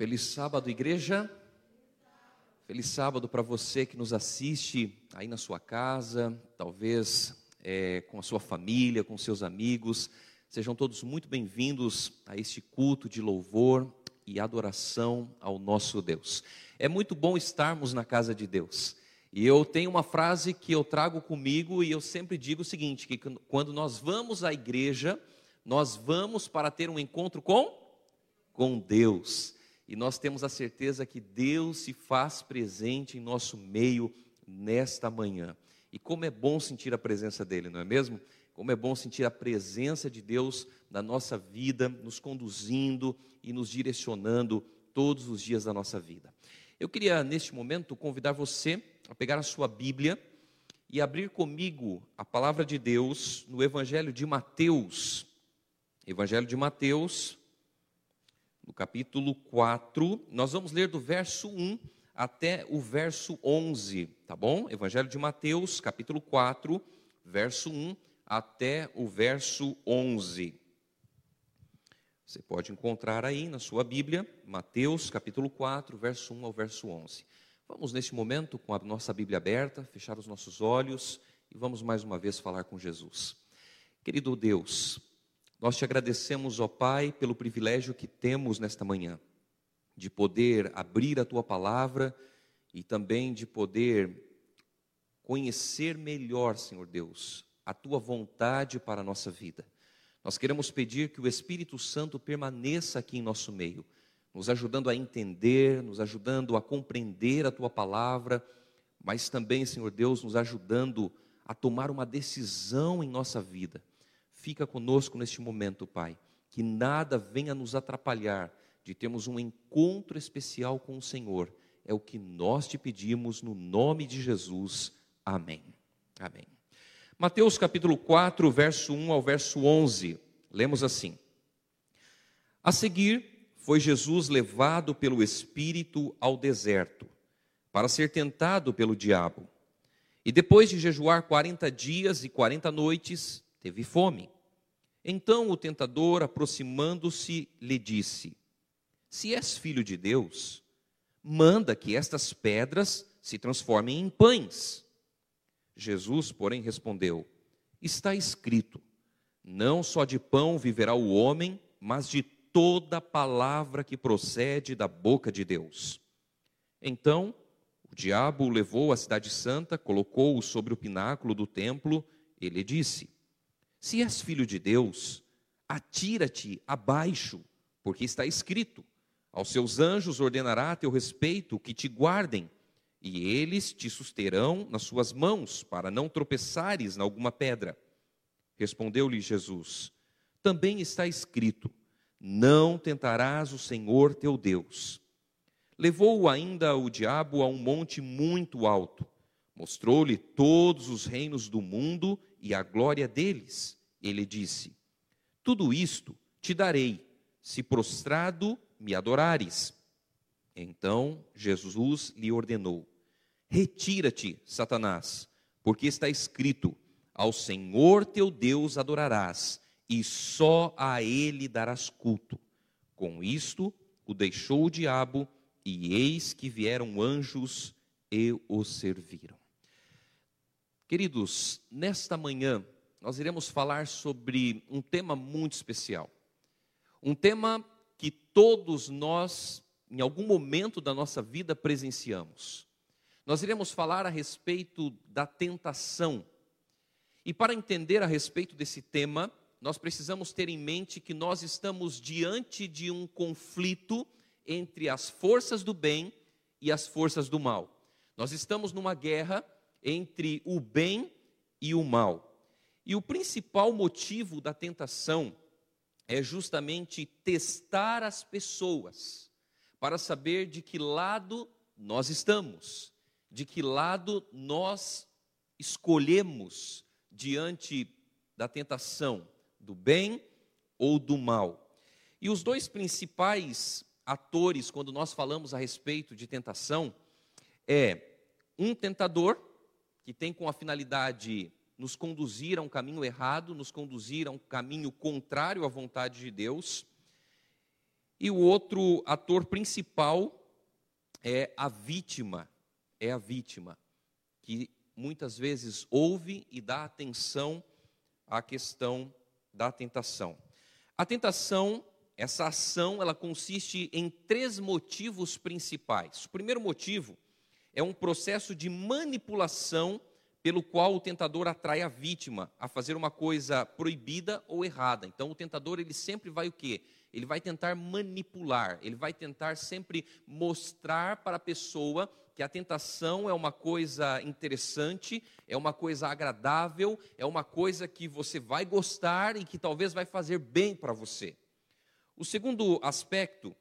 Feliz sábado, igreja. Feliz sábado para você que nos assiste aí na sua casa, talvez é, com a sua família, com seus amigos. Sejam todos muito bem-vindos a este culto de louvor e adoração ao nosso Deus. É muito bom estarmos na casa de Deus. E eu tenho uma frase que eu trago comigo e eu sempre digo o seguinte: que quando nós vamos à igreja, nós vamos para ter um encontro com com Deus e nós temos a certeza que Deus se faz presente em nosso meio nesta manhã. E como é bom sentir a presença dEle, não é mesmo? Como é bom sentir a presença de Deus na nossa vida, nos conduzindo e nos direcionando todos os dias da nossa vida. Eu queria, neste momento, convidar você a pegar a sua Bíblia e abrir comigo a palavra de Deus no Evangelho de Mateus. Evangelho de Mateus, no capítulo 4, nós vamos ler do verso 1 até o verso 11, tá bom? Evangelho de Mateus, capítulo 4, verso 1 até o verso 11. Você pode encontrar aí na sua Bíblia, Mateus, capítulo 4, verso 1 ao verso 11. Vamos neste momento, com a nossa Bíblia aberta, fechar os nossos olhos e vamos mais uma vez falar com Jesus. Querido Deus, nós te agradecemos, ó Pai, pelo privilégio que temos nesta manhã, de poder abrir a tua palavra e também de poder conhecer melhor, Senhor Deus, a tua vontade para a nossa vida. Nós queremos pedir que o Espírito Santo permaneça aqui em nosso meio, nos ajudando a entender, nos ajudando a compreender a tua palavra, mas também, Senhor Deus, nos ajudando a tomar uma decisão em nossa vida Fica conosco neste momento, Pai. Que nada venha nos atrapalhar de termos um encontro especial com o Senhor. É o que nós te pedimos no nome de Jesus. Amém. Amém. Mateus capítulo 4, verso 1 ao verso 11. Lemos assim: A seguir, foi Jesus levado pelo Espírito ao deserto, para ser tentado pelo diabo. E depois de jejuar quarenta dias e quarenta noites, teve fome. Então o tentador, aproximando-se, lhe disse: Se és filho de Deus, manda que estas pedras se transformem em pães. Jesus, porém, respondeu: Está escrito: Não só de pão viverá o homem, mas de toda palavra que procede da boca de Deus. Então o diabo o levou à cidade santa, colocou-o sobre o pináculo do templo e lhe disse: se és filho de Deus, atira-te abaixo, porque está escrito: Aos seus anjos ordenará a teu respeito que te guardem, e eles te susterão nas suas mãos, para não tropeçares em alguma pedra. Respondeu-lhe Jesus: Também está escrito: Não tentarás o Senhor teu Deus. Levou-o ainda o diabo a um monte muito alto, mostrou-lhe todos os reinos do mundo e a glória deles. Ele disse: Tudo isto te darei, se prostrado me adorares. Então Jesus lhe ordenou: Retira-te, Satanás, porque está escrito: Ao Senhor teu Deus adorarás, e só a ele darás culto. Com isto o deixou o diabo, e eis que vieram anjos e o serviram. Queridos, nesta manhã nós iremos falar sobre um tema muito especial. Um tema que todos nós, em algum momento da nossa vida, presenciamos. Nós iremos falar a respeito da tentação. E para entender a respeito desse tema, nós precisamos ter em mente que nós estamos diante de um conflito entre as forças do bem e as forças do mal. Nós estamos numa guerra entre o bem e o mal. E o principal motivo da tentação é justamente testar as pessoas para saber de que lado nós estamos, de que lado nós escolhemos diante da tentação, do bem ou do mal. E os dois principais atores, quando nós falamos a respeito de tentação, é um tentador que tem com a finalidade nos conduzir a um caminho errado, nos conduzir a um caminho contrário à vontade de Deus, E o outro ator principal é a vítima, é a vítima, que muitas vezes ouve e dá atenção à questão da tentação. A tentação, essa ação, ela consiste em três motivos principais. O primeiro motivo é um processo de manipulação pelo qual o tentador atrai a vítima a fazer uma coisa proibida ou errada. Então o tentador ele sempre vai o quê? Ele vai tentar manipular, ele vai tentar sempre mostrar para a pessoa que a tentação é uma coisa interessante, é uma coisa agradável, é uma coisa que você vai gostar e que talvez vai fazer bem para você. O segundo aspecto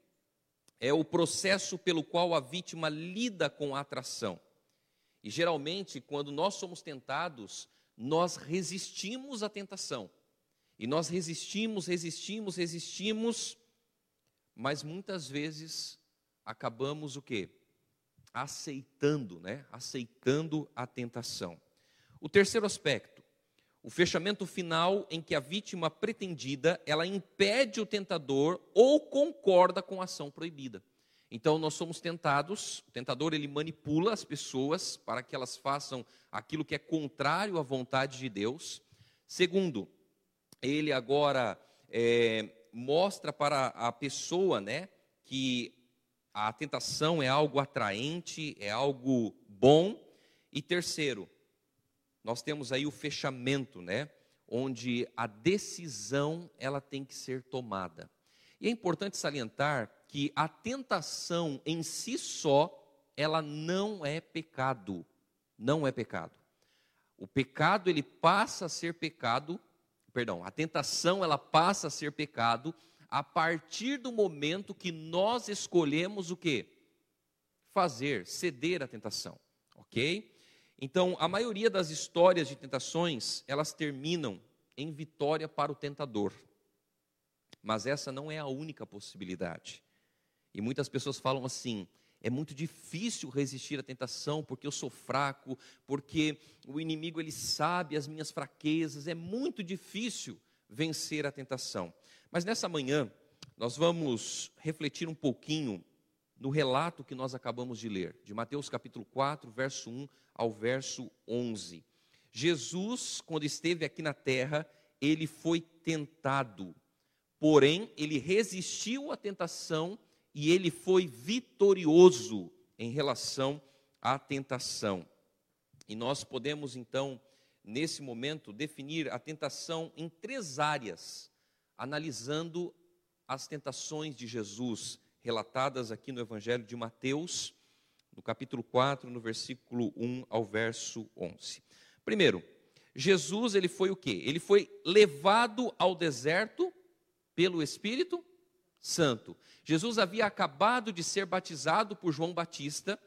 é o processo pelo qual a vítima lida com a atração. E geralmente, quando nós somos tentados, nós resistimos à tentação. E nós resistimos, resistimos, resistimos, mas muitas vezes acabamos o quê? Aceitando, né? Aceitando a tentação. O terceiro aspecto, o fechamento final em que a vítima pretendida, ela impede o tentador ou concorda com a ação proibida. Então nós somos tentados, o tentador ele manipula as pessoas para que elas façam aquilo que é contrário à vontade de Deus. Segundo, ele agora é, mostra para a pessoa, né, que a tentação é algo atraente, é algo bom. E terceiro, nós temos aí o fechamento, né, onde a decisão ela tem que ser tomada. E é importante salientar que a tentação em si só, ela não é pecado. Não é pecado. O pecado, ele passa a ser pecado, perdão, a tentação, ela passa a ser pecado a partir do momento que nós escolhemos o que? Fazer, ceder à tentação, ok? Então, a maioria das histórias de tentações, elas terminam em vitória para o tentador. Mas essa não é a única possibilidade. E muitas pessoas falam assim: é muito difícil resistir à tentação porque eu sou fraco, porque o inimigo ele sabe as minhas fraquezas, é muito difícil vencer a tentação. Mas nessa manhã nós vamos refletir um pouquinho no relato que nós acabamos de ler, de Mateus capítulo 4, verso 1 ao verso 11. Jesus, quando esteve aqui na terra, ele foi tentado, porém ele resistiu à tentação e ele foi vitorioso em relação à tentação. E nós podemos então, nesse momento, definir a tentação em três áreas, analisando as tentações de Jesus relatadas aqui no Evangelho de Mateus, no capítulo 4, no versículo 1 ao verso 11. Primeiro, Jesus, ele foi o quê? Ele foi levado ao deserto pelo Espírito Santo. Jesus havia acabado de ser batizado por João Batista,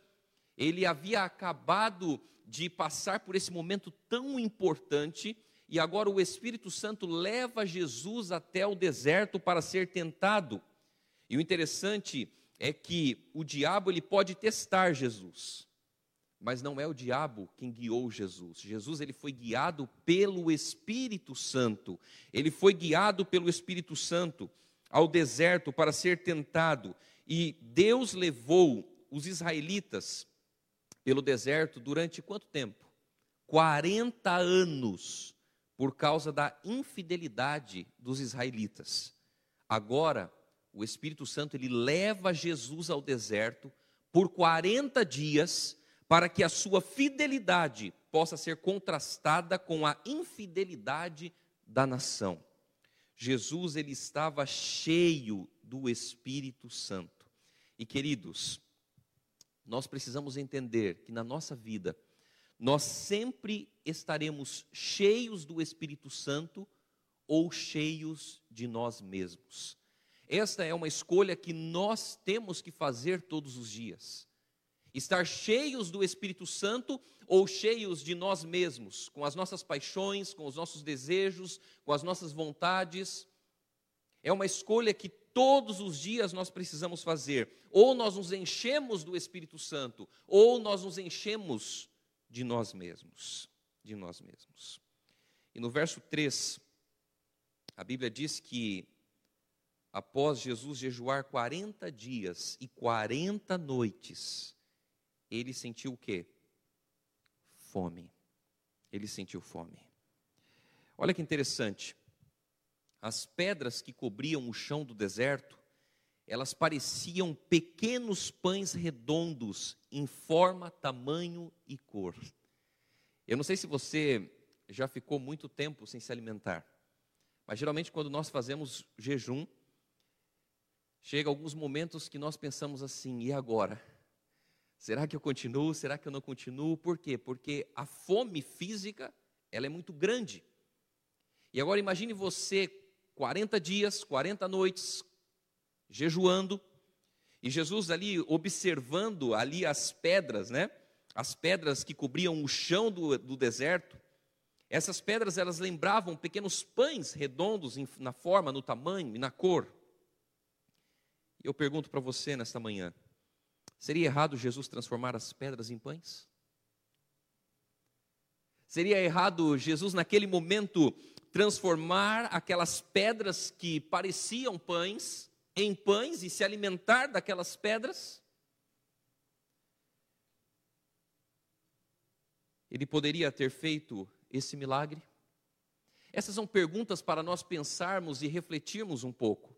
ele havia acabado de passar por esse momento tão importante, e agora o Espírito Santo leva Jesus até o deserto para ser tentado. E o interessante é que o diabo ele pode testar Jesus, mas não é o diabo quem guiou Jesus. Jesus ele foi guiado pelo Espírito Santo. Ele foi guiado pelo Espírito Santo ao deserto para ser tentado, e Deus levou os israelitas pelo deserto durante quanto tempo? 40 anos, por causa da infidelidade dos israelitas. Agora, o Espírito Santo ele leva Jesus ao deserto por 40 dias para que a sua fidelidade possa ser contrastada com a infidelidade da nação. Jesus ele estava cheio do Espírito Santo. E queridos, nós precisamos entender que na nossa vida nós sempre estaremos cheios do Espírito Santo ou cheios de nós mesmos. Esta é uma escolha que nós temos que fazer todos os dias. Estar cheios do Espírito Santo ou cheios de nós mesmos, com as nossas paixões, com os nossos desejos, com as nossas vontades. É uma escolha que todos os dias nós precisamos fazer. Ou nós nos enchemos do Espírito Santo, ou nós nos enchemos de nós mesmos, de nós mesmos. E no verso 3, a Bíblia diz que após Jesus jejuar 40 dias e 40 noites, ele sentiu o quê? Fome. Ele sentiu fome. Olha que interessante. As pedras que cobriam o chão do deserto, elas pareciam pequenos pães redondos em forma, tamanho e cor. Eu não sei se você já ficou muito tempo sem se alimentar, mas geralmente quando nós fazemos jejum, chega alguns momentos que nós pensamos assim: e agora? Será que eu continuo? Será que eu não continuo? Por quê? Porque a fome física, ela é muito grande. E agora imagine você 40 dias, 40 noites jejuando, e Jesus ali observando ali as pedras, né? As pedras que cobriam o chão do, do deserto. Essas pedras elas lembravam pequenos pães redondos em, na forma, no tamanho e na cor. Eu pergunto para você nesta manhã: Seria errado Jesus transformar as pedras em pães? Seria errado Jesus, naquele momento, transformar aquelas pedras que pareciam pães em pães e se alimentar daquelas pedras? Ele poderia ter feito esse milagre? Essas são perguntas para nós pensarmos e refletirmos um pouco.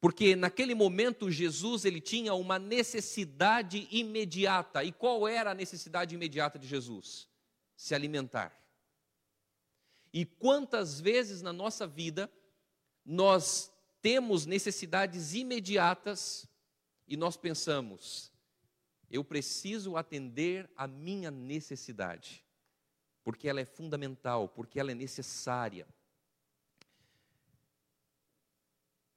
Porque naquele momento Jesus ele tinha uma necessidade imediata. E qual era a necessidade imediata de Jesus? Se alimentar. E quantas vezes na nossa vida nós temos necessidades imediatas e nós pensamos, eu preciso atender a minha necessidade, porque ela é fundamental, porque ela é necessária.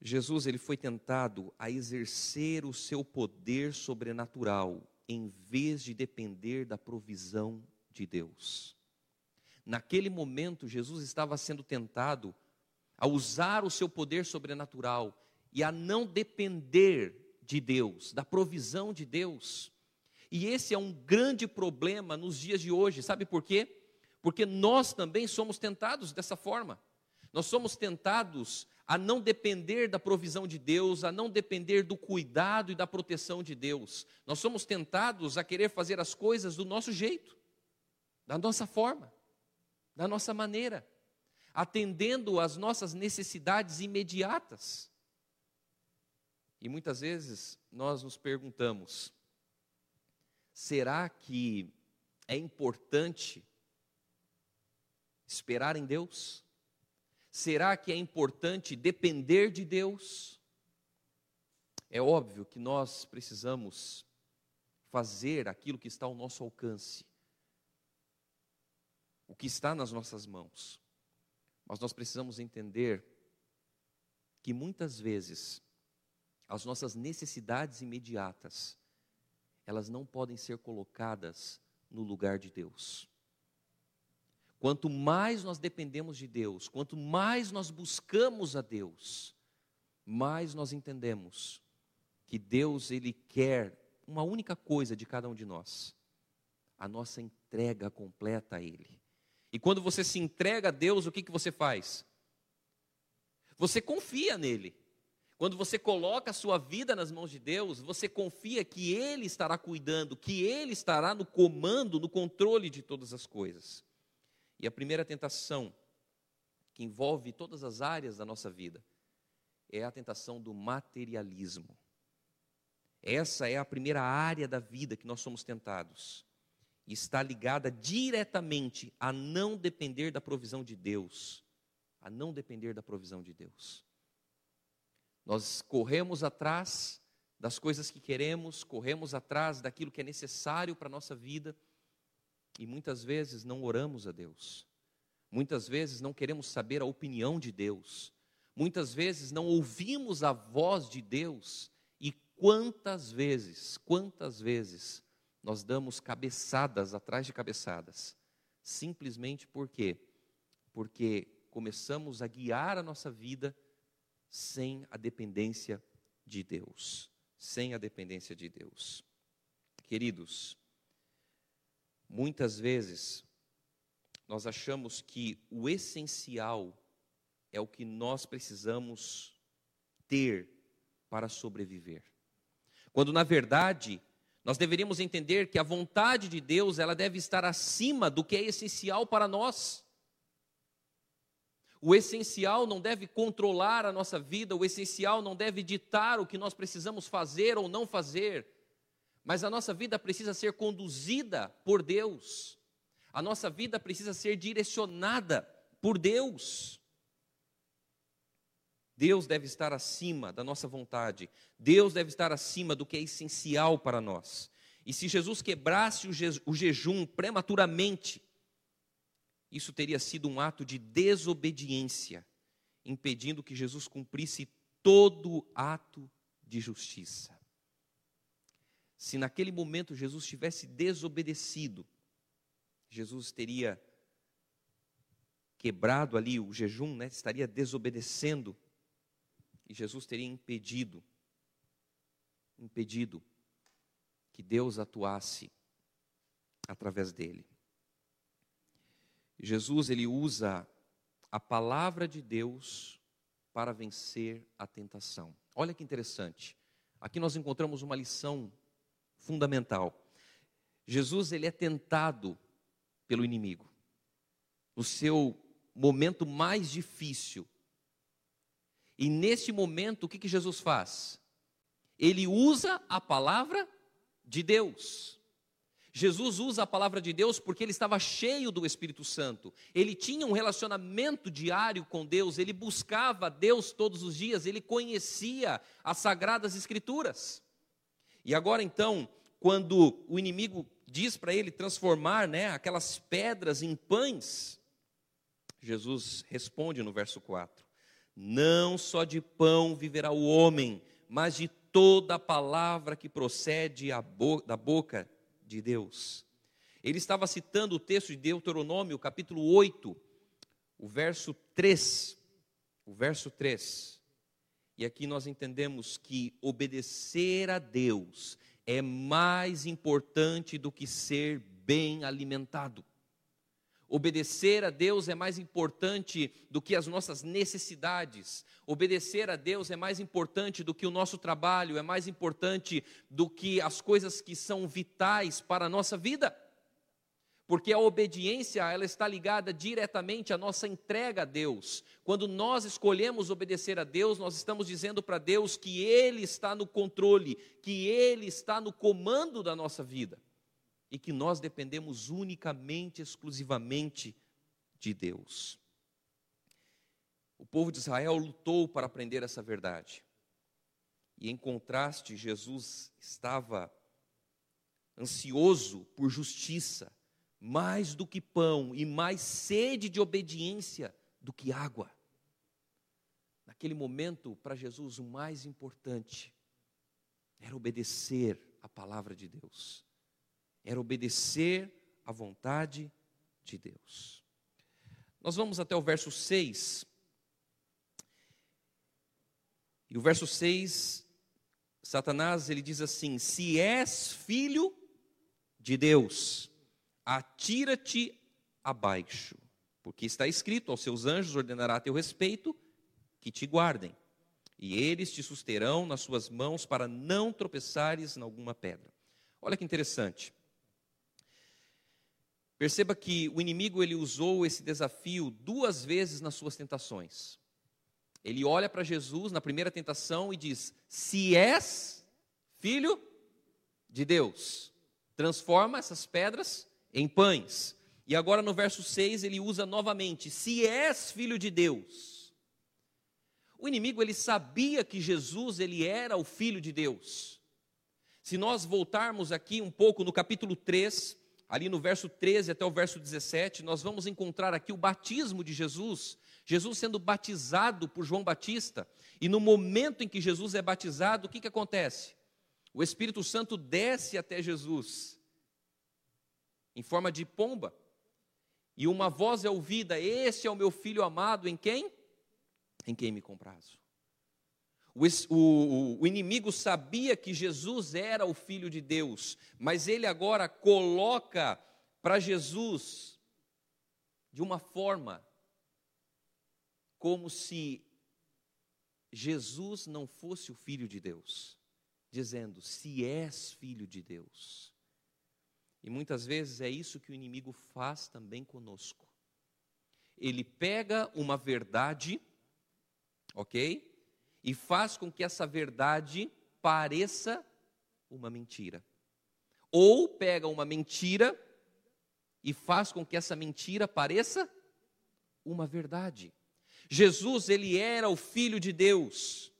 Jesus ele foi tentado a exercer o seu poder sobrenatural em vez de depender da provisão de Deus. Naquele momento, Jesus estava sendo tentado a usar o seu poder sobrenatural e a não depender de Deus, da provisão de Deus. E esse é um grande problema nos dias de hoje, sabe por quê? Porque nós também somos tentados dessa forma. Nós somos tentados a não depender da provisão de Deus, a não depender do cuidado e da proteção de Deus. Nós somos tentados a querer fazer as coisas do nosso jeito, da nossa forma, da nossa maneira, atendendo às nossas necessidades imediatas. E muitas vezes nós nos perguntamos: será que é importante esperar em Deus? Será que é importante depender de Deus? É óbvio que nós precisamos fazer aquilo que está ao nosso alcance, o que está nas nossas mãos. Mas nós precisamos entender que muitas vezes as nossas necessidades imediatas, elas não podem ser colocadas no lugar de Deus. Quanto mais nós dependemos de Deus, quanto mais nós buscamos a Deus, mais nós entendemos que Deus ele quer uma única coisa de cada um de nós: a nossa entrega completa a Ele. E quando você se entrega a Deus, o que, que você faz? Você confia nele. Quando você coloca a sua vida nas mãos de Deus, você confia que Ele estará cuidando, que Ele estará no comando, no controle de todas as coisas. E a primeira tentação, que envolve todas as áreas da nossa vida, é a tentação do materialismo. Essa é a primeira área da vida que nós somos tentados. E está ligada diretamente a não depender da provisão de Deus. A não depender da provisão de Deus. Nós corremos atrás das coisas que queremos, corremos atrás daquilo que é necessário para a nossa vida e muitas vezes não oramos a Deus. Muitas vezes não queremos saber a opinião de Deus. Muitas vezes não ouvimos a voz de Deus. E quantas vezes, quantas vezes nós damos cabeçadas atrás de cabeçadas, simplesmente por quê? Porque começamos a guiar a nossa vida sem a dependência de Deus, sem a dependência de Deus. Queridos, Muitas vezes, nós achamos que o essencial é o que nós precisamos ter para sobreviver. Quando na verdade, nós deveríamos entender que a vontade de Deus, ela deve estar acima do que é essencial para nós. O essencial não deve controlar a nossa vida, o essencial não deve ditar o que nós precisamos fazer ou não fazer, mas a nossa vida precisa ser conduzida por Deus, a nossa vida precisa ser direcionada por Deus. Deus deve estar acima da nossa vontade, Deus deve estar acima do que é essencial para nós. E se Jesus quebrasse o, je o jejum prematuramente, isso teria sido um ato de desobediência, impedindo que Jesus cumprisse todo ato de justiça. Se naquele momento Jesus tivesse desobedecido, Jesus teria quebrado ali o jejum, né? estaria desobedecendo e Jesus teria impedido, impedido que Deus atuasse através dele. Jesus ele usa a palavra de Deus para vencer a tentação. Olha que interessante. Aqui nós encontramos uma lição fundamental. Jesus ele é tentado pelo inimigo. No seu momento mais difícil, e nesse momento, o que, que Jesus faz? Ele usa a palavra de Deus. Jesus usa a palavra de Deus porque ele estava cheio do Espírito Santo. Ele tinha um relacionamento diário com Deus, ele buscava Deus todos os dias, ele conhecia as sagradas escrituras. E agora então, quando o inimigo diz para ele transformar, né, aquelas pedras em pães, Jesus responde no verso 4: não só de pão viverá o homem, mas de toda a palavra que procede da boca de Deus. Ele estava citando o texto de Deuteronômio, capítulo 8, o verso 3. O verso 3. E aqui nós entendemos que obedecer a Deus é mais importante do que ser bem alimentado. Obedecer a Deus é mais importante do que as nossas necessidades. Obedecer a Deus é mais importante do que o nosso trabalho, é mais importante do que as coisas que são vitais para a nossa vida. Porque a obediência, ela está ligada diretamente à nossa entrega a Deus. Quando nós escolhemos obedecer a Deus, nós estamos dizendo para Deus que ele está no controle, que ele está no comando da nossa vida e que nós dependemos unicamente, exclusivamente de Deus. O povo de Israel lutou para aprender essa verdade. E em contraste, Jesus estava ansioso por justiça, mais do que pão e mais sede de obediência do que água. Naquele momento, para Jesus, o mais importante era obedecer a palavra de Deus era obedecer à vontade de Deus. Nós vamos até o verso 6. E o verso 6, Satanás, ele diz assim: Se és filho de Deus, atira-te abaixo, porque está escrito: aos seus anjos ordenará a teu respeito que te guardem, e eles te susterão nas suas mãos para não tropeçares em alguma pedra. Olha que interessante. Perceba que o inimigo ele usou esse desafio duas vezes nas suas tentações. Ele olha para Jesus na primeira tentação e diz: Se és filho de Deus, transforma essas pedras em pães. E agora no verso 6 ele usa novamente: Se és filho de Deus. O inimigo ele sabia que Jesus ele era o filho de Deus. Se nós voltarmos aqui um pouco no capítulo 3, ali no verso 13 até o verso 17, nós vamos encontrar aqui o batismo de Jesus, Jesus sendo batizado por João Batista, e no momento em que Jesus é batizado, o que, que acontece? O Espírito Santo desce até Jesus, em forma de pomba, e uma voz é ouvida: Este é o meu filho amado, em quem? Em quem me comprazo. O, o, o, inimigo sabia que Jesus era o Filho de Deus, mas ele agora coloca para Jesus de uma forma como se Jesus não fosse o Filho de Deus, dizendo: Se és filho de Deus. E muitas vezes é isso que o inimigo faz também conosco. Ele pega uma verdade, ok? E faz com que essa verdade pareça uma mentira. Ou pega uma mentira e faz com que essa mentira pareça uma verdade. Jesus, ele era o filho de Deus.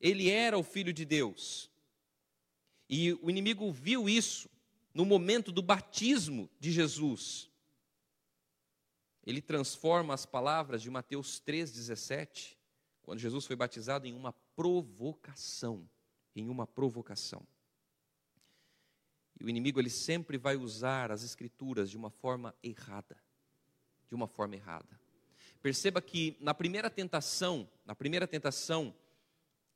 Ele era o filho de Deus. E o inimigo viu isso no momento do batismo de Jesus. Ele transforma as palavras de Mateus 3,17, quando Jesus foi batizado, em uma provocação. Em uma provocação. E o inimigo ele sempre vai usar as escrituras de uma forma errada. De uma forma errada. Perceba que na primeira tentação, na primeira tentação,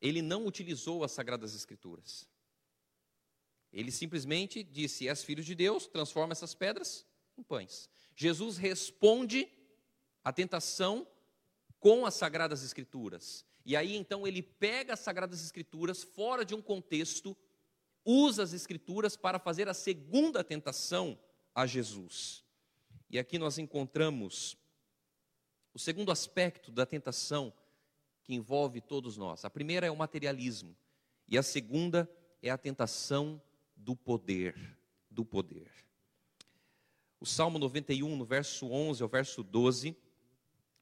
ele não utilizou as sagradas escrituras. Ele simplesmente disse: "És filho de Deus, transforma essas pedras em pães". Jesus responde à tentação com as sagradas escrituras. E aí então ele pega as sagradas escrituras fora de um contexto, usa as escrituras para fazer a segunda tentação a Jesus. E aqui nós encontramos o segundo aspecto da tentação que envolve todos nós. A primeira é o materialismo e a segunda é a tentação do poder, do poder. O Salmo 91, no verso 11 ao verso 12,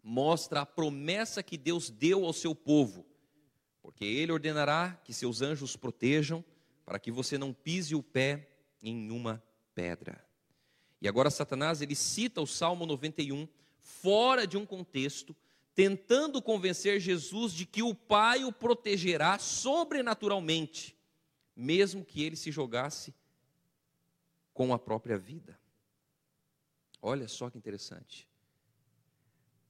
mostra a promessa que Deus deu ao seu povo, porque ele ordenará que seus anjos protejam para que você não pise o pé em uma pedra. E agora Satanás ele cita o Salmo 91 fora de um contexto, tentando convencer Jesus de que o Pai o protegerá sobrenaturalmente, mesmo que ele se jogasse com a própria vida. Olha só que interessante.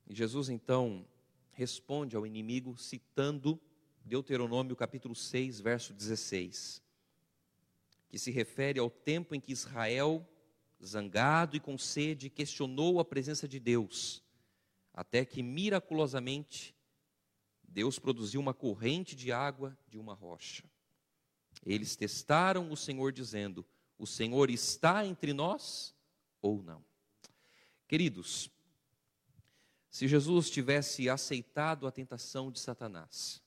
E Jesus então responde ao inimigo citando Deuteronômio capítulo 6, verso 16, que se refere ao tempo em que Israel zangado e com sede, questionou a presença de Deus, até que miraculosamente Deus produziu uma corrente de água de uma rocha. Eles testaram o Senhor, dizendo: O Senhor está entre nós ou não? Queridos, se Jesus tivesse aceitado a tentação de Satanás,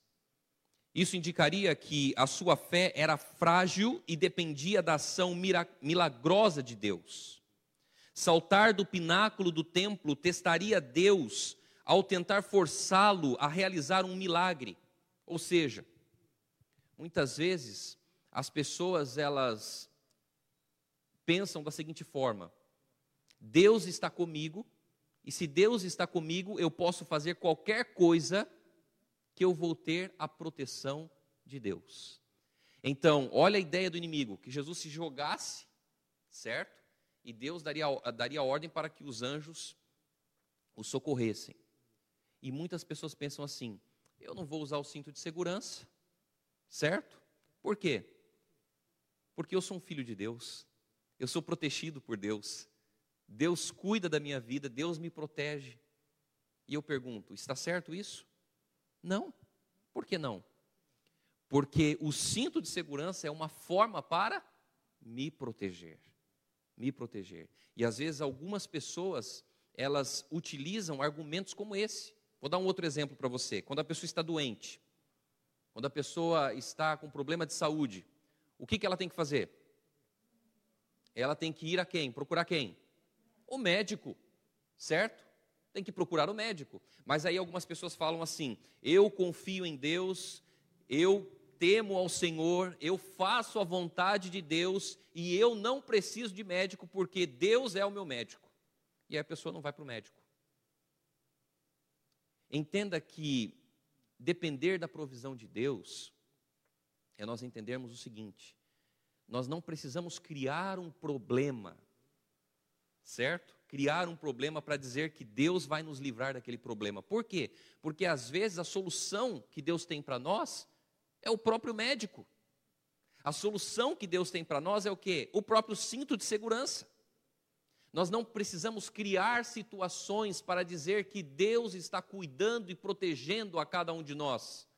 isso indicaria que a sua fé era frágil e dependia da ação milagrosa de Deus. Saltar do pináculo do templo testaria Deus ao tentar forçá-lo a realizar um milagre. Ou seja, muitas vezes as pessoas elas pensam da seguinte forma: Deus está comigo, e se Deus está comigo, eu posso fazer qualquer coisa que eu vou ter a proteção de Deus. Então, olha a ideia do inimigo: que Jesus se jogasse, certo? E Deus daria, daria ordem para que os anjos o socorressem. E muitas pessoas pensam assim: eu não vou usar o cinto de segurança, certo? Por quê? Porque eu sou um filho de Deus, eu sou protegido por Deus, Deus cuida da minha vida, Deus me protege. E eu pergunto: está certo isso? Não. Por que não? Porque o cinto de segurança é uma forma para me proteger. Me proteger. E às vezes algumas pessoas, elas utilizam argumentos como esse. Vou dar um outro exemplo para você. Quando a pessoa está doente, quando a pessoa está com problema de saúde, o que, que ela tem que fazer? Ela tem que ir a quem? Procurar quem? O médico, certo? tem que procurar o médico. Mas aí algumas pessoas falam assim: eu confio em Deus, eu temo ao Senhor, eu faço a vontade de Deus e eu não preciso de médico porque Deus é o meu médico. E aí a pessoa não vai para o médico. Entenda que depender da provisão de Deus é nós entendermos o seguinte: nós não precisamos criar um problema, certo? criar um problema para dizer que Deus vai nos livrar daquele problema. Por quê? Porque às vezes a solução que Deus tem para nós é o próprio médico. A solução que Deus tem para nós é o quê? O próprio cinto de segurança. Nós não precisamos criar situações para dizer que Deus está cuidando e protegendo a cada um de nós.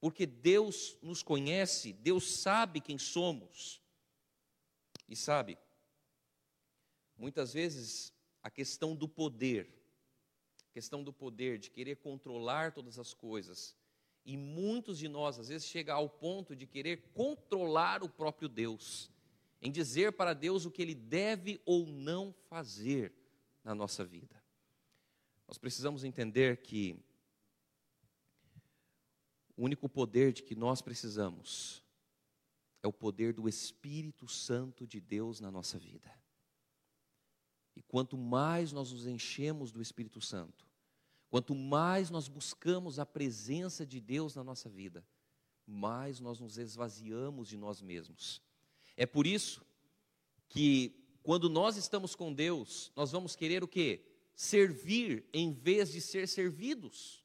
Porque Deus nos conhece, Deus sabe quem somos. E sabe, muitas vezes a questão do poder, a questão do poder, de querer controlar todas as coisas, e muitos de nós, às vezes, chega ao ponto de querer controlar o próprio Deus, em dizer para Deus o que ele deve ou não fazer na nossa vida. Nós precisamos entender que o único poder de que nós precisamos é o poder do Espírito Santo de Deus na nossa vida. E quanto mais nós nos enchemos do Espírito Santo, quanto mais nós buscamos a presença de Deus na nossa vida, mais nós nos esvaziamos de nós mesmos. É por isso que quando nós estamos com Deus, nós vamos querer o quê? Servir em vez de ser servidos.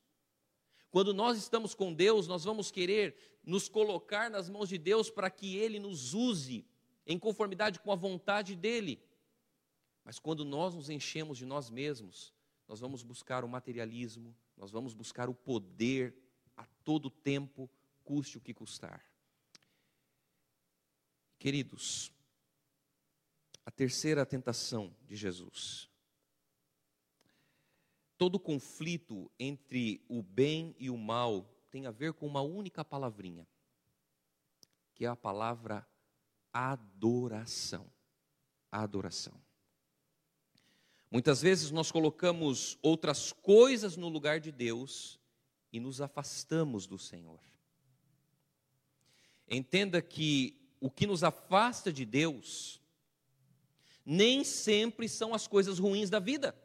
Quando nós estamos com Deus, nós vamos querer nos colocar nas mãos de Deus para que Ele nos use em conformidade com a vontade dEle. Mas quando nós nos enchemos de nós mesmos, nós vamos buscar o materialismo, nós vamos buscar o poder a todo tempo, custe o que custar. Queridos, a terceira tentação de Jesus. Todo conflito entre o bem e o mal tem a ver com uma única palavrinha, que é a palavra adoração. Adoração. Muitas vezes nós colocamos outras coisas no lugar de Deus e nos afastamos do Senhor. Entenda que o que nos afasta de Deus nem sempre são as coisas ruins da vida.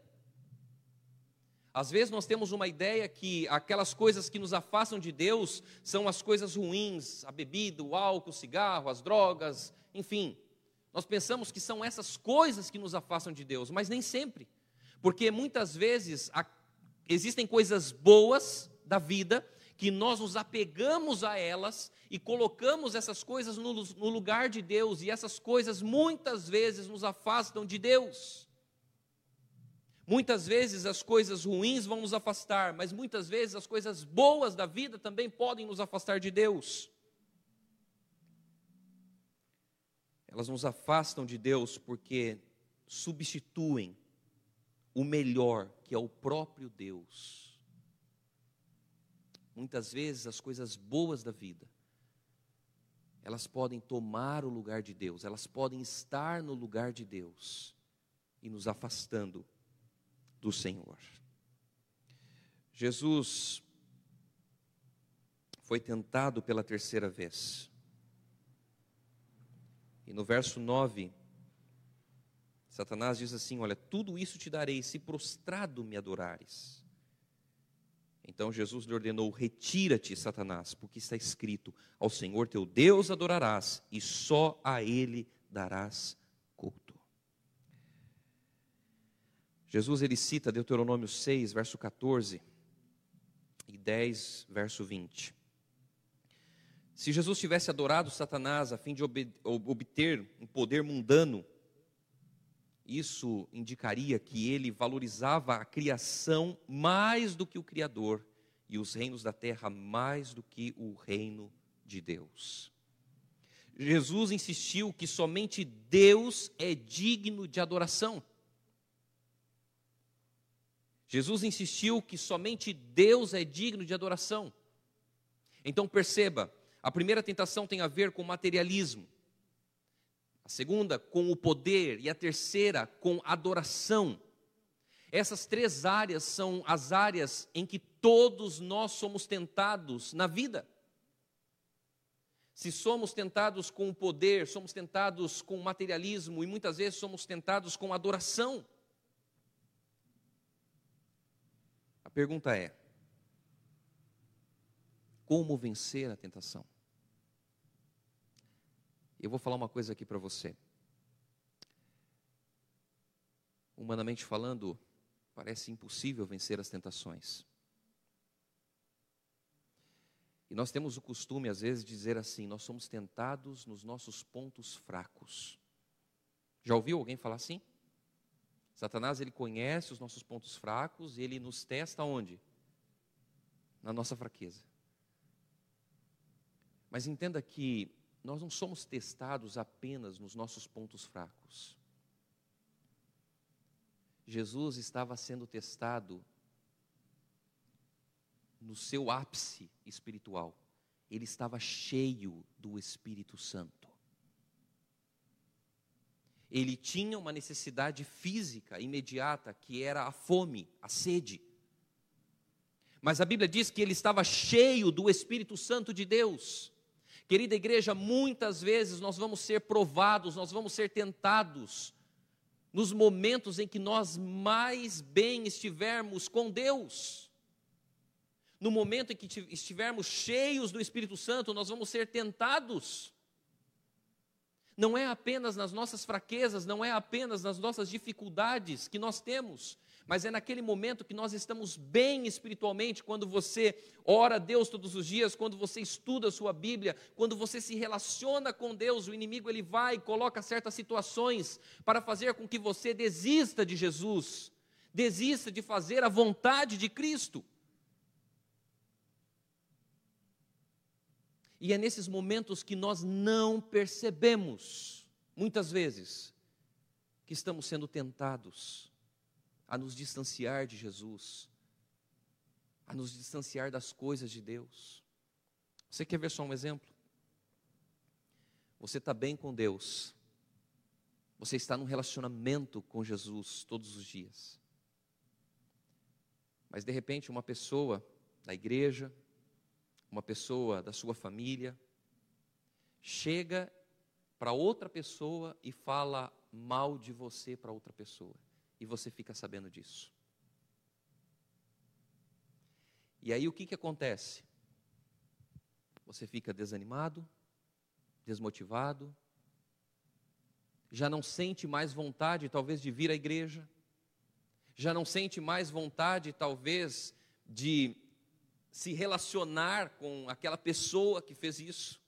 Às vezes nós temos uma ideia que aquelas coisas que nos afastam de Deus são as coisas ruins, a bebida, o álcool, o cigarro, as drogas, enfim. Nós pensamos que são essas coisas que nos afastam de Deus, mas nem sempre. Porque muitas vezes existem coisas boas da vida que nós nos apegamos a elas e colocamos essas coisas no, no lugar de Deus, e essas coisas muitas vezes nos afastam de Deus. Muitas vezes as coisas ruins vão nos afastar, mas muitas vezes as coisas boas da vida também podem nos afastar de Deus. Elas nos afastam de Deus porque substituem o melhor, que é o próprio Deus. Muitas vezes as coisas boas da vida, elas podem tomar o lugar de Deus, elas podem estar no lugar de Deus e nos afastando do Senhor. Jesus foi tentado pela terceira vez. E no verso 9, Satanás diz assim: Olha, tudo isso te darei se prostrado me adorares. Então Jesus lhe ordenou: Retira-te, Satanás, porque está escrito: Ao Senhor teu Deus adorarás e só a Ele darás culto. Jesus ele cita Deuteronômio 6, verso 14 e 10, verso 20. Se Jesus tivesse adorado Satanás a fim de obter um poder mundano, isso indicaria que ele valorizava a criação mais do que o Criador e os reinos da terra mais do que o reino de Deus. Jesus insistiu que somente Deus é digno de adoração. Jesus insistiu que somente Deus é digno de adoração. Então perceba, a primeira tentação tem a ver com materialismo, a segunda com o poder e a terceira com adoração. Essas três áreas são as áreas em que todos nós somos tentados na vida. Se somos tentados com o poder, somos tentados com o materialismo e muitas vezes somos tentados com adoração. A pergunta é: como vencer a tentação. Eu vou falar uma coisa aqui para você. Humanamente falando, parece impossível vencer as tentações. E nós temos o costume, às vezes, de dizer assim: nós somos tentados nos nossos pontos fracos. Já ouviu alguém falar assim? Satanás, ele conhece os nossos pontos fracos e ele nos testa onde? Na nossa fraqueza. Mas entenda que nós não somos testados apenas nos nossos pontos fracos. Jesus estava sendo testado no seu ápice espiritual. Ele estava cheio do Espírito Santo. Ele tinha uma necessidade física imediata, que era a fome, a sede. Mas a Bíblia diz que ele estava cheio do Espírito Santo de Deus. Querida igreja, muitas vezes nós vamos ser provados, nós vamos ser tentados nos momentos em que nós mais bem estivermos com Deus. No momento em que estivermos cheios do Espírito Santo, nós vamos ser tentados. Não é apenas nas nossas fraquezas, não é apenas nas nossas dificuldades que nós temos, mas é naquele momento que nós estamos bem espiritualmente, quando você ora a Deus todos os dias, quando você estuda a sua Bíblia, quando você se relaciona com Deus, o inimigo ele vai e coloca certas situações para fazer com que você desista de Jesus, desista de fazer a vontade de Cristo. E é nesses momentos que nós não percebemos, muitas vezes, que estamos sendo tentados a nos distanciar de Jesus, a nos distanciar das coisas de Deus. Você quer ver só um exemplo? Você está bem com Deus, você está num relacionamento com Jesus todos os dias, mas de repente uma pessoa da igreja, uma pessoa da sua família, chega para outra pessoa e fala mal de você para outra pessoa e você fica sabendo disso. E aí o que, que acontece? Você fica desanimado, desmotivado, já não sente mais vontade, talvez, de vir à igreja, já não sente mais vontade, talvez, de se relacionar com aquela pessoa que fez isso.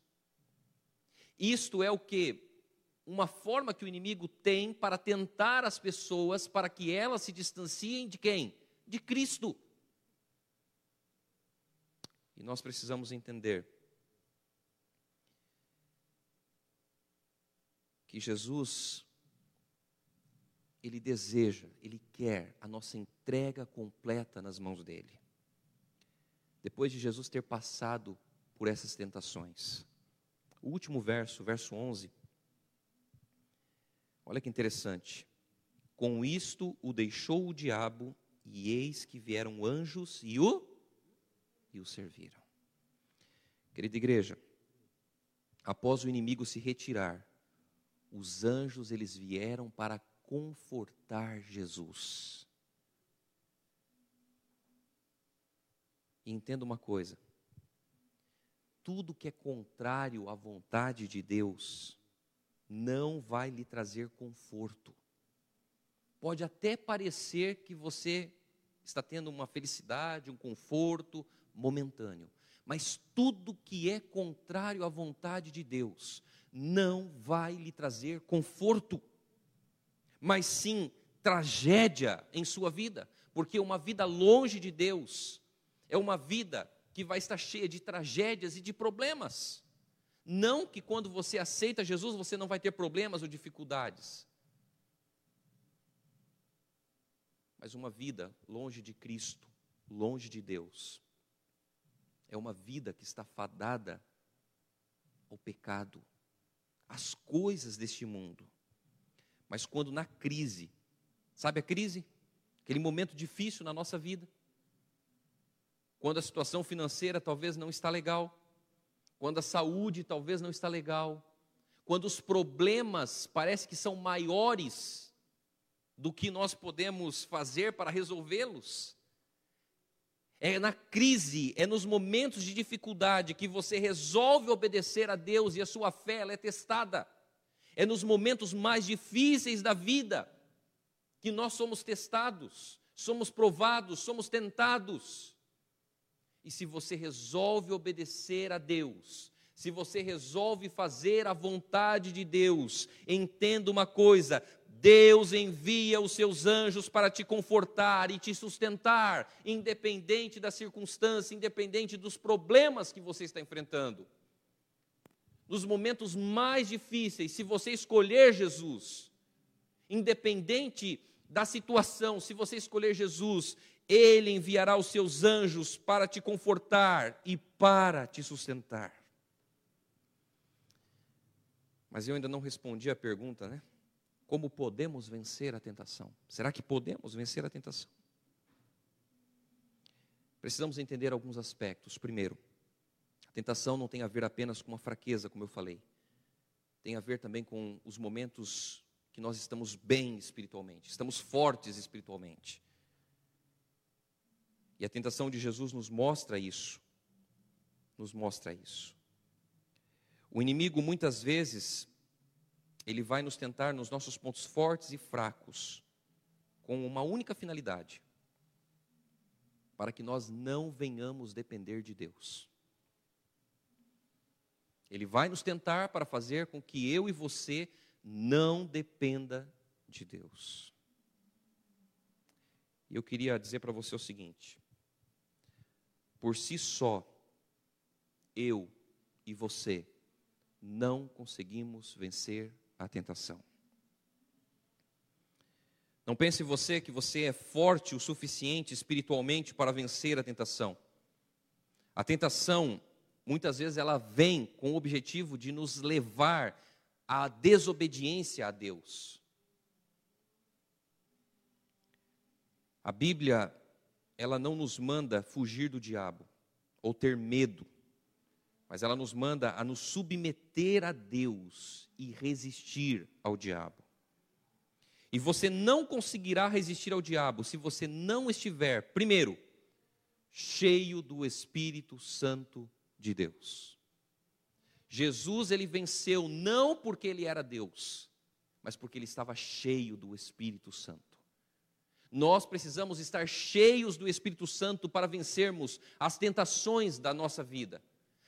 Isto é o que? uma forma que o inimigo tem para tentar as pessoas para que elas se distanciem de quem? De Cristo. E nós precisamos entender que Jesus ele deseja, ele quer a nossa entrega completa nas mãos dele. Depois de Jesus ter passado por essas tentações. O último verso, verso 11, Olha que interessante. Com isto o deixou o diabo, e eis que vieram anjos e o e o serviram. Querida igreja, após o inimigo se retirar, os anjos eles vieram para confortar Jesus. E entenda uma coisa: tudo que é contrário à vontade de Deus, não vai lhe trazer conforto. Pode até parecer que você está tendo uma felicidade, um conforto momentâneo, mas tudo que é contrário à vontade de Deus não vai lhe trazer conforto, mas sim tragédia em sua vida, porque uma vida longe de Deus é uma vida que vai estar cheia de tragédias e de problemas. Não que quando você aceita Jesus você não vai ter problemas ou dificuldades. Mas uma vida longe de Cristo, longe de Deus, é uma vida que está fadada ao pecado, às coisas deste mundo. Mas quando na crise, sabe a crise? Aquele momento difícil na nossa vida, quando a situação financeira talvez não está legal, quando a saúde talvez não está legal, quando os problemas parece que são maiores do que nós podemos fazer para resolvê-los. É na crise, é nos momentos de dificuldade que você resolve obedecer a Deus e a sua fé ela é testada. É nos momentos mais difíceis da vida que nós somos testados, somos provados, somos tentados. E se você resolve obedecer a Deus, se você resolve fazer a vontade de Deus, entenda uma coisa: Deus envia os seus anjos para te confortar e te sustentar, independente da circunstância, independente dos problemas que você está enfrentando. nos momentos mais difíceis, se você escolher Jesus, independente da situação, se você escolher Jesus, Ele enviará os seus anjos para te confortar e para te sustentar. Mas eu ainda não respondi a pergunta, né? Como podemos vencer a tentação? Será que podemos vencer a tentação? Precisamos entender alguns aspectos. Primeiro, a tentação não tem a ver apenas com uma fraqueza, como eu falei. Tem a ver também com os momentos que nós estamos bem espiritualmente, estamos fortes espiritualmente. E a tentação de Jesus nos mostra isso. Nos mostra isso. O inimigo muitas vezes ele vai nos tentar nos nossos pontos fortes e fracos, com uma única finalidade: para que nós não venhamos depender de Deus. Ele vai nos tentar para fazer com que eu e você não dependa de Deus. E eu queria dizer para você o seguinte: por si só, eu e você não conseguimos vencer a tentação. Não pense você que você é forte o suficiente espiritualmente para vencer a tentação. A tentação, muitas vezes, ela vem com o objetivo de nos levar à desobediência a Deus. A Bíblia, ela não nos manda fugir do diabo ou ter medo mas ela nos manda a nos submeter a Deus e resistir ao diabo. E você não conseguirá resistir ao diabo se você não estiver, primeiro, cheio do Espírito Santo de Deus. Jesus ele venceu não porque ele era Deus, mas porque ele estava cheio do Espírito Santo. Nós precisamos estar cheios do Espírito Santo para vencermos as tentações da nossa vida.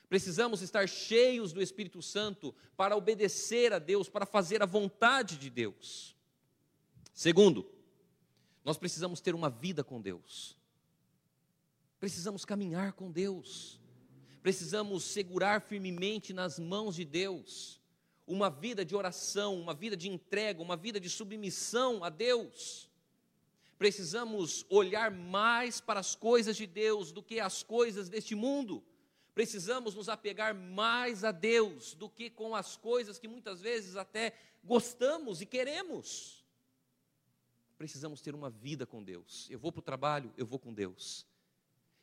Precisamos estar cheios do Espírito Santo para obedecer a Deus, para fazer a vontade de Deus. Segundo, nós precisamos ter uma vida com Deus. Precisamos caminhar com Deus. Precisamos segurar firmemente nas mãos de Deus. Uma vida de oração, uma vida de entrega, uma vida de submissão a Deus. Precisamos olhar mais para as coisas de Deus do que as coisas deste mundo Precisamos nos apegar mais a Deus do que com as coisas que muitas vezes até gostamos e queremos. Precisamos ter uma vida com Deus. Eu vou para o trabalho, eu vou com Deus.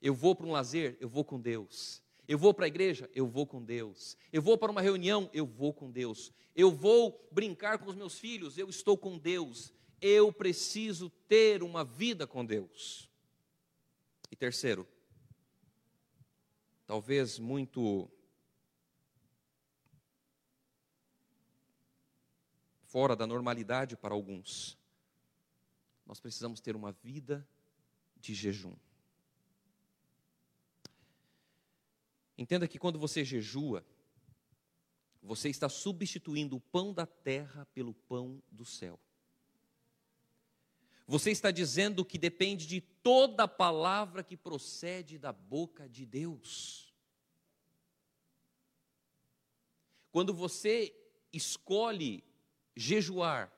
Eu vou para um lazer, eu vou com Deus. Eu vou para a igreja, eu vou com Deus. Eu vou para uma reunião, eu vou com Deus. Eu vou brincar com os meus filhos, eu estou com Deus. Eu preciso ter uma vida com Deus. E terceiro, talvez muito fora da normalidade para alguns. Nós precisamos ter uma vida de jejum. Entenda que quando você jejua, você está substituindo o pão da terra pelo pão do céu. Você está dizendo que depende de toda palavra que procede da boca de Deus. Quando você escolhe jejuar,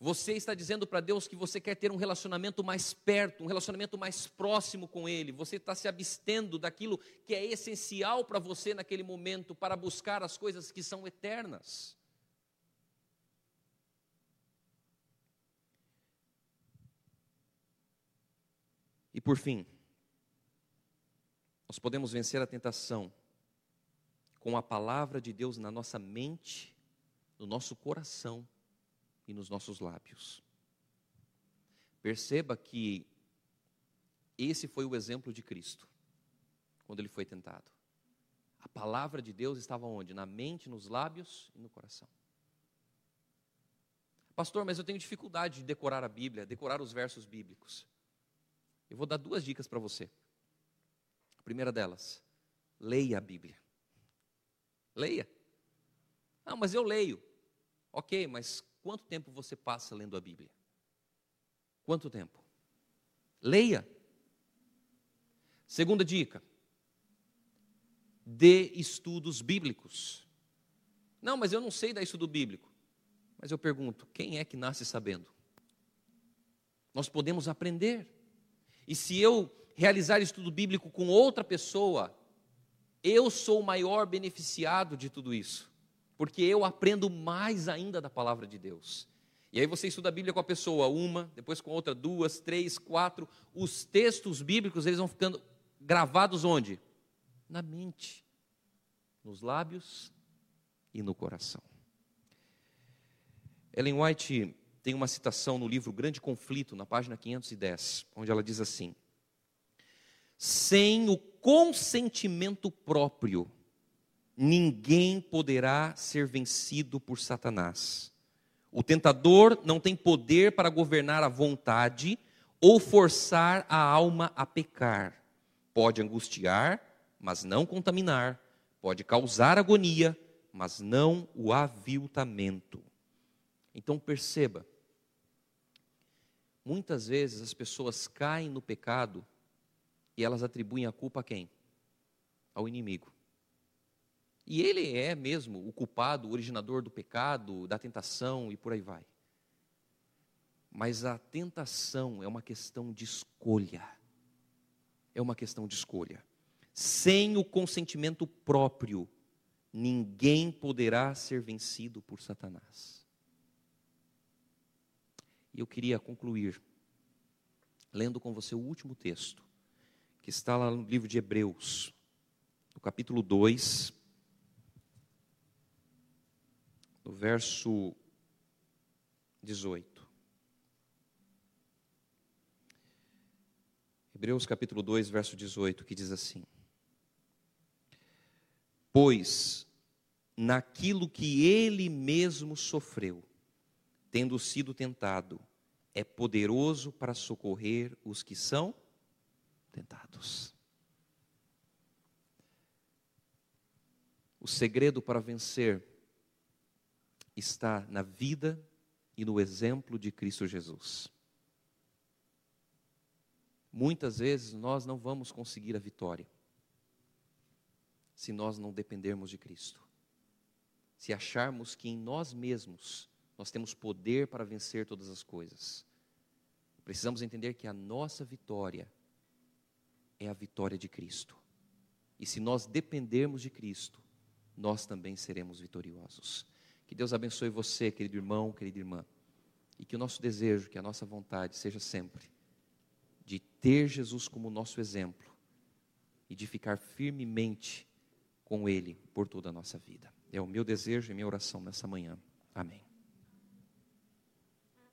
você está dizendo para Deus que você quer ter um relacionamento mais perto, um relacionamento mais próximo com Ele. Você está se abstendo daquilo que é essencial para você naquele momento, para buscar as coisas que são eternas. Por fim, nós podemos vencer a tentação com a palavra de Deus na nossa mente, no nosso coração e nos nossos lábios. Perceba que esse foi o exemplo de Cristo, quando ele foi tentado. A palavra de Deus estava onde? Na mente, nos lábios e no coração. Pastor, mas eu tenho dificuldade de decorar a Bíblia, decorar os versos bíblicos. Eu vou dar duas dicas para você. A primeira delas, leia a Bíblia. Leia. Não, mas eu leio. Ok, mas quanto tempo você passa lendo a Bíblia? Quanto tempo? Leia. Segunda dica. de estudos bíblicos. Não, mas eu não sei dar estudo bíblico. Mas eu pergunto: quem é que nasce sabendo? Nós podemos aprender. E se eu realizar estudo bíblico com outra pessoa, eu sou o maior beneficiado de tudo isso, porque eu aprendo mais ainda da palavra de Deus. E aí você estuda a Bíblia com a pessoa uma, depois com outra duas, três, quatro. Os textos bíblicos eles vão ficando gravados onde? Na mente, nos lábios e no coração. Ellen White tem uma citação no livro Grande Conflito, na página 510, onde ela diz assim: Sem o consentimento próprio, ninguém poderá ser vencido por Satanás. O tentador não tem poder para governar a vontade ou forçar a alma a pecar. Pode angustiar, mas não contaminar. Pode causar agonia, mas não o aviltamento. Então perceba, muitas vezes as pessoas caem no pecado e elas atribuem a culpa a quem? Ao inimigo. E ele é mesmo o culpado, o originador do pecado, da tentação e por aí vai. Mas a tentação é uma questão de escolha. É uma questão de escolha. Sem o consentimento próprio, ninguém poderá ser vencido por Satanás. E eu queria concluir lendo com você o último texto, que está lá no livro de Hebreus, no capítulo 2, no verso 18. Hebreus capítulo 2, verso 18, que diz assim: Pois naquilo que ele mesmo sofreu, tendo sido tentado, é poderoso para socorrer os que são tentados. O segredo para vencer está na vida e no exemplo de Cristo Jesus. Muitas vezes nós não vamos conseguir a vitória se nós não dependermos de Cristo. Se acharmos que em nós mesmos nós temos poder para vencer todas as coisas. Precisamos entender que a nossa vitória é a vitória de Cristo. E se nós dependermos de Cristo, nós também seremos vitoriosos. Que Deus abençoe você, querido irmão, querida irmã. E que o nosso desejo, que a nossa vontade seja sempre de ter Jesus como nosso exemplo e de ficar firmemente com Ele por toda a nossa vida. É o meu desejo e minha oração nessa manhã. Amém.